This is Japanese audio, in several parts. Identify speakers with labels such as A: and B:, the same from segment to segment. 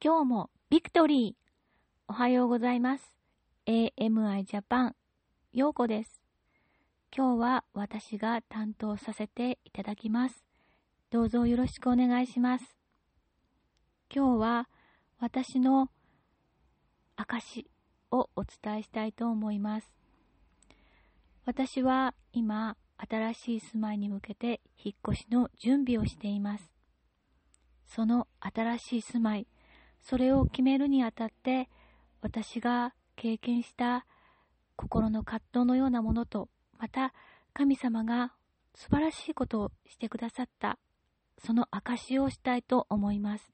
A: 今日もビクトリーおはようございます。AMI ジャパン、ようこです。今日は私が担当させていただきます。どうぞよろしくお願いします。今日は私の証をお伝えしたいと思います。私は今、新しい住まいに向けて引っ越しの準備をしています。その新しい住まい、それを決めるにあたって、私が経験した心の葛藤のようなものと、また神様が素晴らしいことをしてくださった、その証をしたいと思います。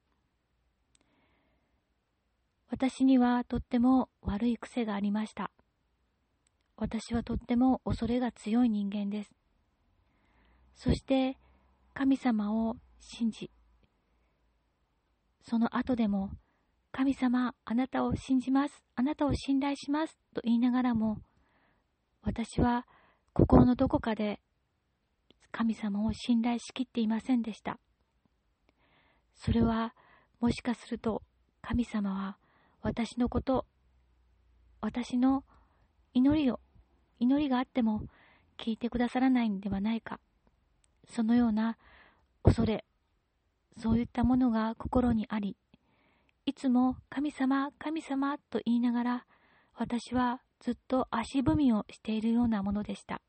A: 私にはとっても悪い癖がありました。私はとっても恐れが強い人間です。そして神様を信じ、その後でも、神様、あなたを信じます、あなたを信頼しますと言いながらも、私は心のどこかで神様を信頼しきっていませんでした。それは、もしかすると神様は私のこと、私の祈りを、祈りがあっても聞いてくださらないんではないか。そのような恐れ、そういったものが心にあり、いつも神様、神様と言いながら、私はずっと足踏みをしているようなものでした。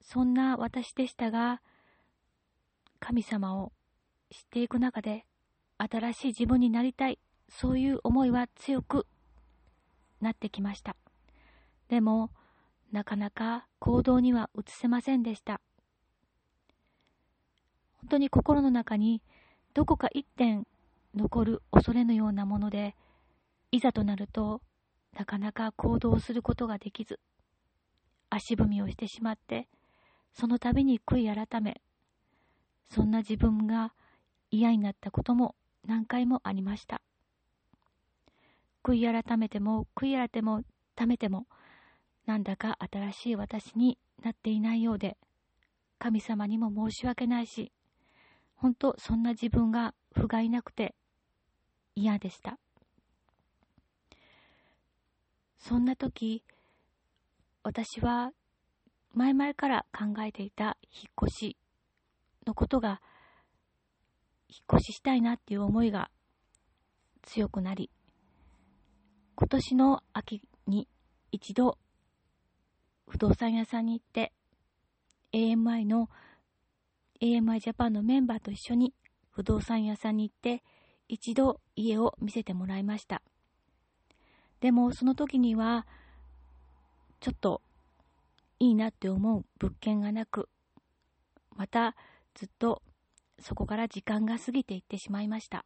A: そんな私でしたが、神様を知っていく中で、新しい自分になりたい、そういう思いは強くなってきました。でも、なかなか行動には移せませんでした。本当に心の中にどこか一点残る恐れのようなもので、いざとなるとなかなか行動することができず、足踏みをしてしまって、その度に悔い改め、そんな自分が嫌になったことも何回もありました。悔い改めても悔い改めても、なんだか新しい私になっていないようで、神様にも申し訳ないし、本当そんな自分が不甲斐なくて嫌でした。そんな時、私は前々から考えていた引っ越しのことが、引っ越ししたいなっていう思いが強くなり、今年の秋に一度不動産屋さんに行って AMI の AMI ジャパンのメンバーと一緒に不動産屋さんに行って一度家を見せてもらいました。でもその時にはちょっといいなって思う物件がなく、またずっとそこから時間が過ぎていってしまいました。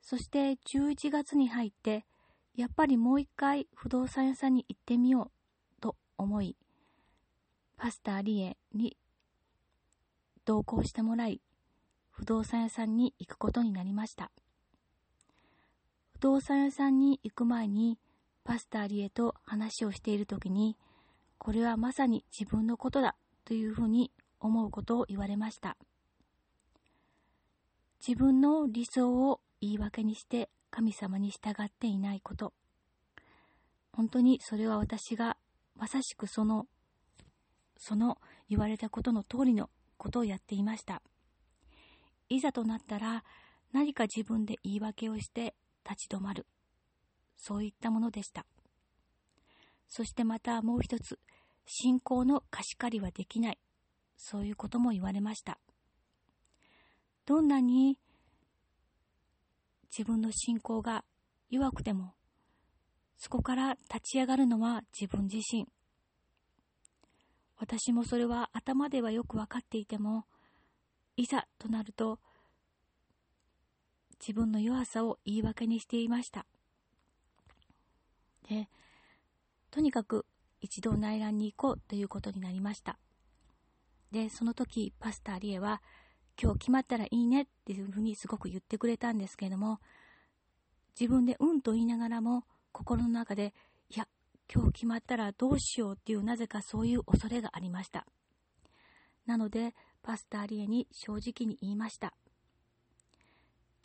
A: そして11月に入って、やっぱりもう一回不動産屋さんに行ってみようと思い、パスタリエに同行してもらい、不動産屋さんに行くことになりました。不動産屋さんに行く前に、パスタリエと話をしている時に、これはまさに自分のことだというふうに思うことを言われました。自分の理想を言い訳にして神様に従っていないこと。本当にそれは私がまさしくその、その言われたことの通りのことをやっていました。いざとなったら何か自分で言い訳をして立ち止まる。そういったものでした。そしてまたもう一つ、信仰の貸し借りはできない。そういうことも言われました。どんなに自分の信仰が弱くても、そこから立ち上がるのは自分自身。私もそれは頭ではよくわかっていても、いざとなると、自分の弱さを言い訳にしていました。で、とにかく一度内覧に行こうということになりました。で、その時、パスタリエは、今日決まったらいいねっていうふうにすごく言ってくれたんですけれども、自分でうんと言いながらも、心の中で、今日決まったらどうしようっていうなぜかそういう恐れがありました。なので、パスターリエに正直に言いました。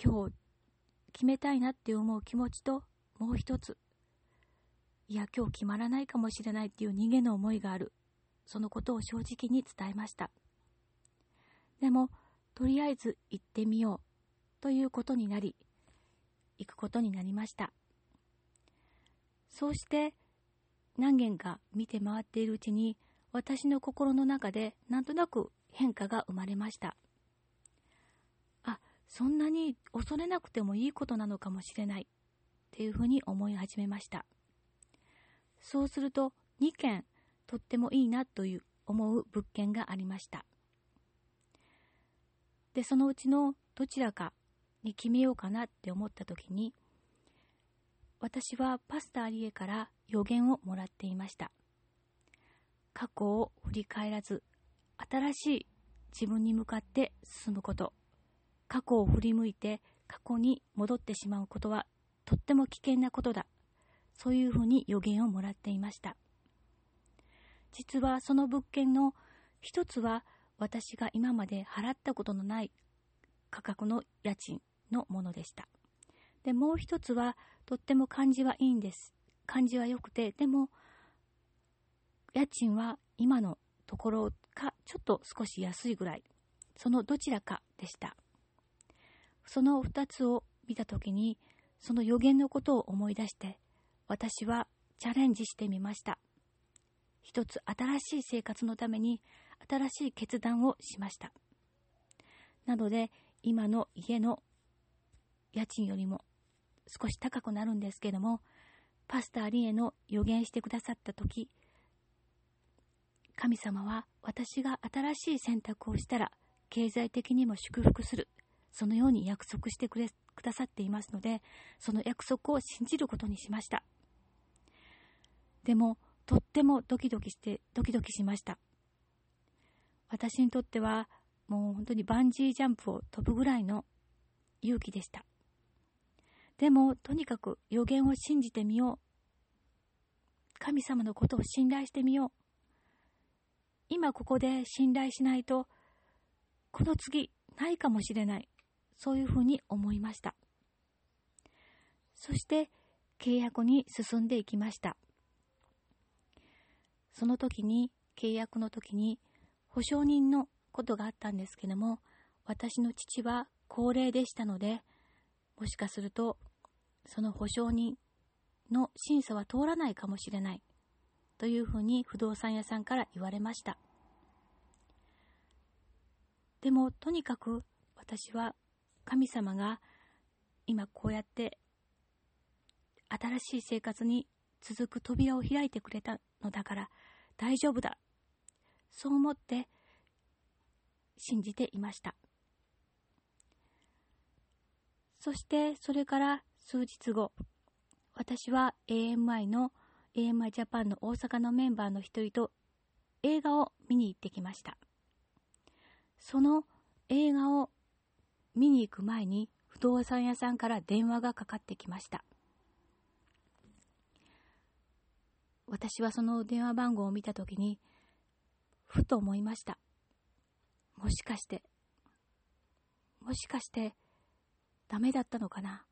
A: 今日決めたいなって思う気持ちと、もう一つ、いや、今日決まらないかもしれないっていう逃げの思いがある。そのことを正直に伝えました。でも、とりあえず行ってみようということになり、行くことになりました。そうして何件か見て回っているうちに私の心の中でなんとなく変化が生まれました。あ、そんなに恐れなくてもいいことなのかもしれないっていうふうに思い始めました。そうすると2件とってもいいなという思う物件がありました。で、そのうちのどちらかに決めようかなって思った時に、私はパスタアリエから予言をもらっていました。過去を振り返らず、新しい自分に向かって進むこと。過去を振り向いて過去に戻ってしまうことはとっても危険なことだ。そういうふうに予言をもらっていました。実はその物件の一つは私が今まで払ったことのない価格の家賃のものでした。で、もう一つはとっても感じはいいんです。感じは良くて、でも家賃は今のところかちょっと少し安いぐらい。そのどちらかでした。その二つを見たときに、その予言のことを思い出して、私はチャレンジしてみました。一つ新しい生活のために新しい決断をしました。なので、今の家の家賃よりも少し高くなるんですけども、パスターリエの予言してくださった時、神様は私が新しい選択をしたら経済的にも祝福する。そのように約束してくれくださっていますので、その約束を信じることにしました。でも、とってもドキドキして、ドキドキしました。私にとっては、もう本当にバンジージャンプを飛ぶぐらいの勇気でした。でも、とにかく予言を信じてみよう。神様のことを信頼してみよう。今ここで信頼しないと、この次ないかもしれない。そういうふうに思いました。そして契約に進んでいきました。その時に、契約の時に、保証人のことがあったんですけども、私の父は高齢でしたので、もしかすると、その保証人の審査は通らないかもしれない。というふうに不動産屋さんから言われました。でも、とにかく私は神様が今こうやって新しい生活に続く扉を開いてくれたのだから大丈夫だ。そう思って信じていました。そしてそれから数日後、私は AMI の AMI ジャパンの大阪のメンバーの一人と映画を見に行ってきました。その映画を見に行く前に不動産屋さんから電話がかかってきました。私はその電話番号を見たときに、ふと思いました。もしかして、もしかして、ダメだったのかな？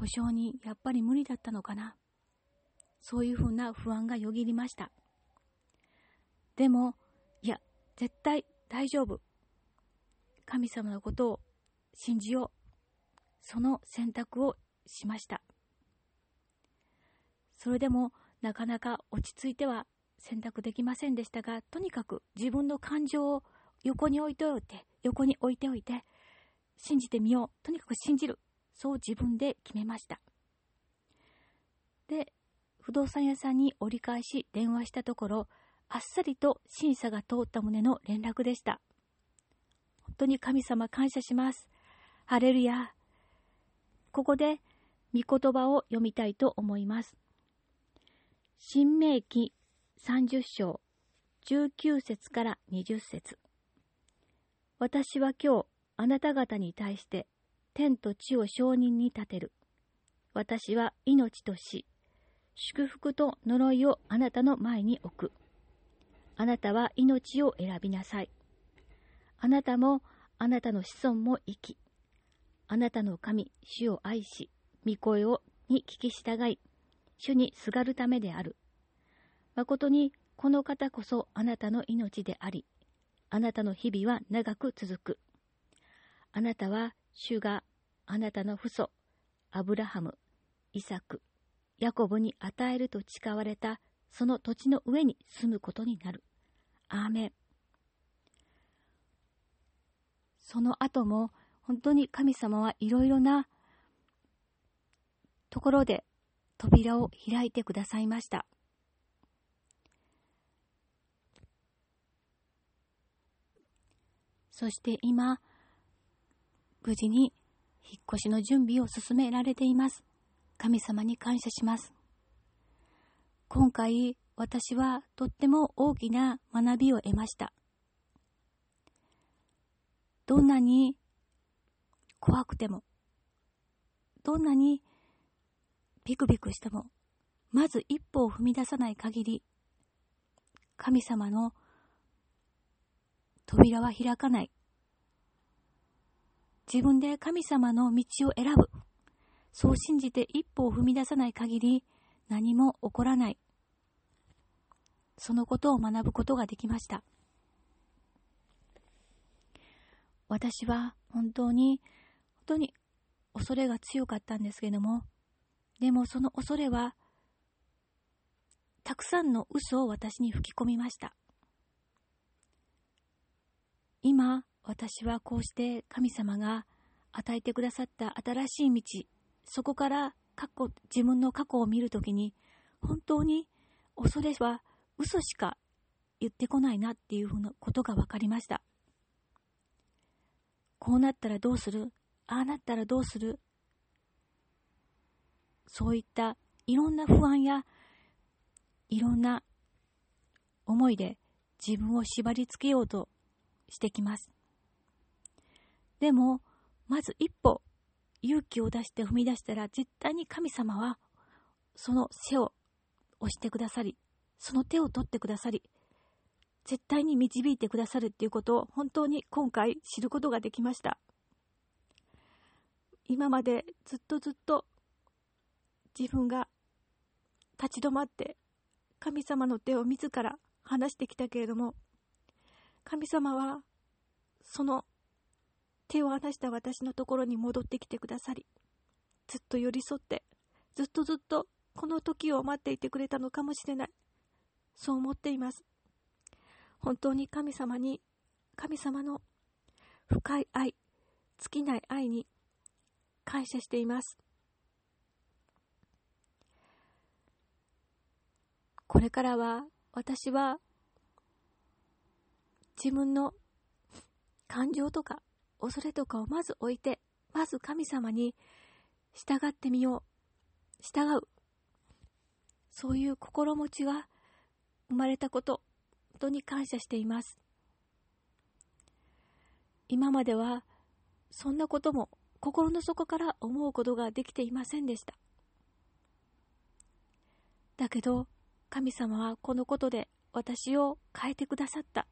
A: 保証にやっぱり無理だったのかなそういうふうな不安がよぎりました。でも、いや、絶対大丈夫。神様のことを信じよう。その選択をしました。それでもなかなか落ち着いては選択できませんでしたが、とにかく自分の感情を横に置いておいて、横に置いておいて、信じてみよう。とにかく信じる。そう自分で決めました。で、不動産屋さんに折り返し電話したところ、あっさりと審査が通った旨の連絡でした。本当に神様感謝します。ハレルヤ。ここで、御言葉を読みたいと思います。新明記30章19節から20節私は今日あなた方に対して天と地を証人に立てる。私は命と死、祝福と呪いをあなたの前に置く。あなたは命を選びなさい。あなたもあなたの子孫も生き、あなたの神、主を愛し、御声をに聞き従い、主にすがるためである。誠にこの方こそあなたの命であり、あなたの日々は長く続く。あなたは主があなたの父祖、アブラハム、イサク、ヤコブに与えると誓われたその土地の上に住むことになる。アーメン。その後も本当に神様はいろいろなところで扉を開いてくださいました。そして今、無事に引っ越しの準備を進められています。神様に感謝します。今回、私はとっても大きな学びを得ました。どんなに怖くても、どんなにビクビクしても、まず一歩を踏み出さない限り、神様の扉は開かない。自分で神様の道を選ぶ。そう信じて一歩を踏み出さない限り何も起こらない。そのことを学ぶことができました。私は本当に本当に恐れが強かったんですけれども、でもその恐れは、たくさんの嘘を私に吹き込みました。今、私はこうして神様が与えてくださった新しい道、そこから過去、自分の過去を見るときに、本当に恐れは嘘しか言ってこないなっていうふうなことが分かりました。こうなったらどうする？ああなったらどうする？そういったいろんな不安やいろんな思いで自分を縛り付けようとしてきます。でも、まず一歩勇気を出して踏み出したら絶対に神様はその背を押してくださり、その手を取ってくださり、絶対に導いてくださるっていうことを本当に今回知ることができました。今までずっとずっと自分が立ち止まって神様の手を自ら離してきたけれども神様はその手を離した私のところに戻ってきてくださりずっと寄り添ってずっとずっとこの時を待っていてくれたのかもしれないそう思っています本当に神様に神様の深い愛尽きない愛に感謝しています。これからは私は自分の感情とか恐れとかをまず置いて、まず神様に従ってみよう。従う。そういう心持ちが生まれたこと、本当に感謝しています。今まではそんなことも心の底から思うことができていませんでした。だけど、神様はこのことで私を変えてくださった。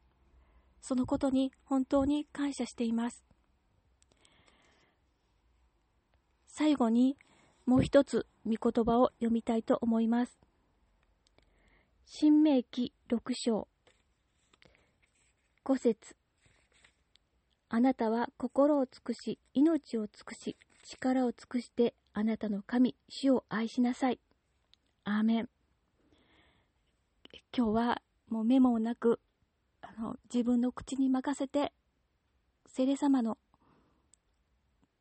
A: そのことに本当に感謝しています。最後にもう一つ御言葉を読みたいと思います。新明記6章5節あなたは心を尽くし、命を尽くし、力を尽くしてあなたの神、主を愛しなさい。アーメン。今日はもうメモをなく、あの、自分の口に任せて、聖霊様の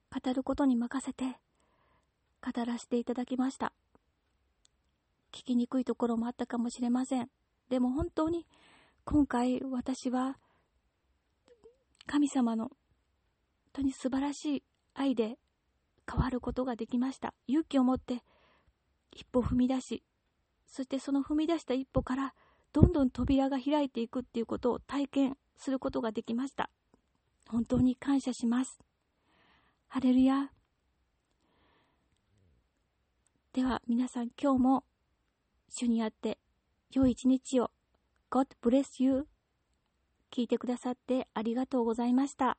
A: 語ることに任せて、語らせていただきました。聞きにくいところもあったかもしれません。でも本当に今回私は神様の本当に素晴らしい愛で変わることができました。勇気を持って一歩踏み出し、そしてその踏み出した一歩からどんどん扉が開いていくっていうことを体験することができました。本当に感謝します。ハレルヤ。では皆さん今日も主にあって良い一日を God bless you 聞いてくださってありがとうございました。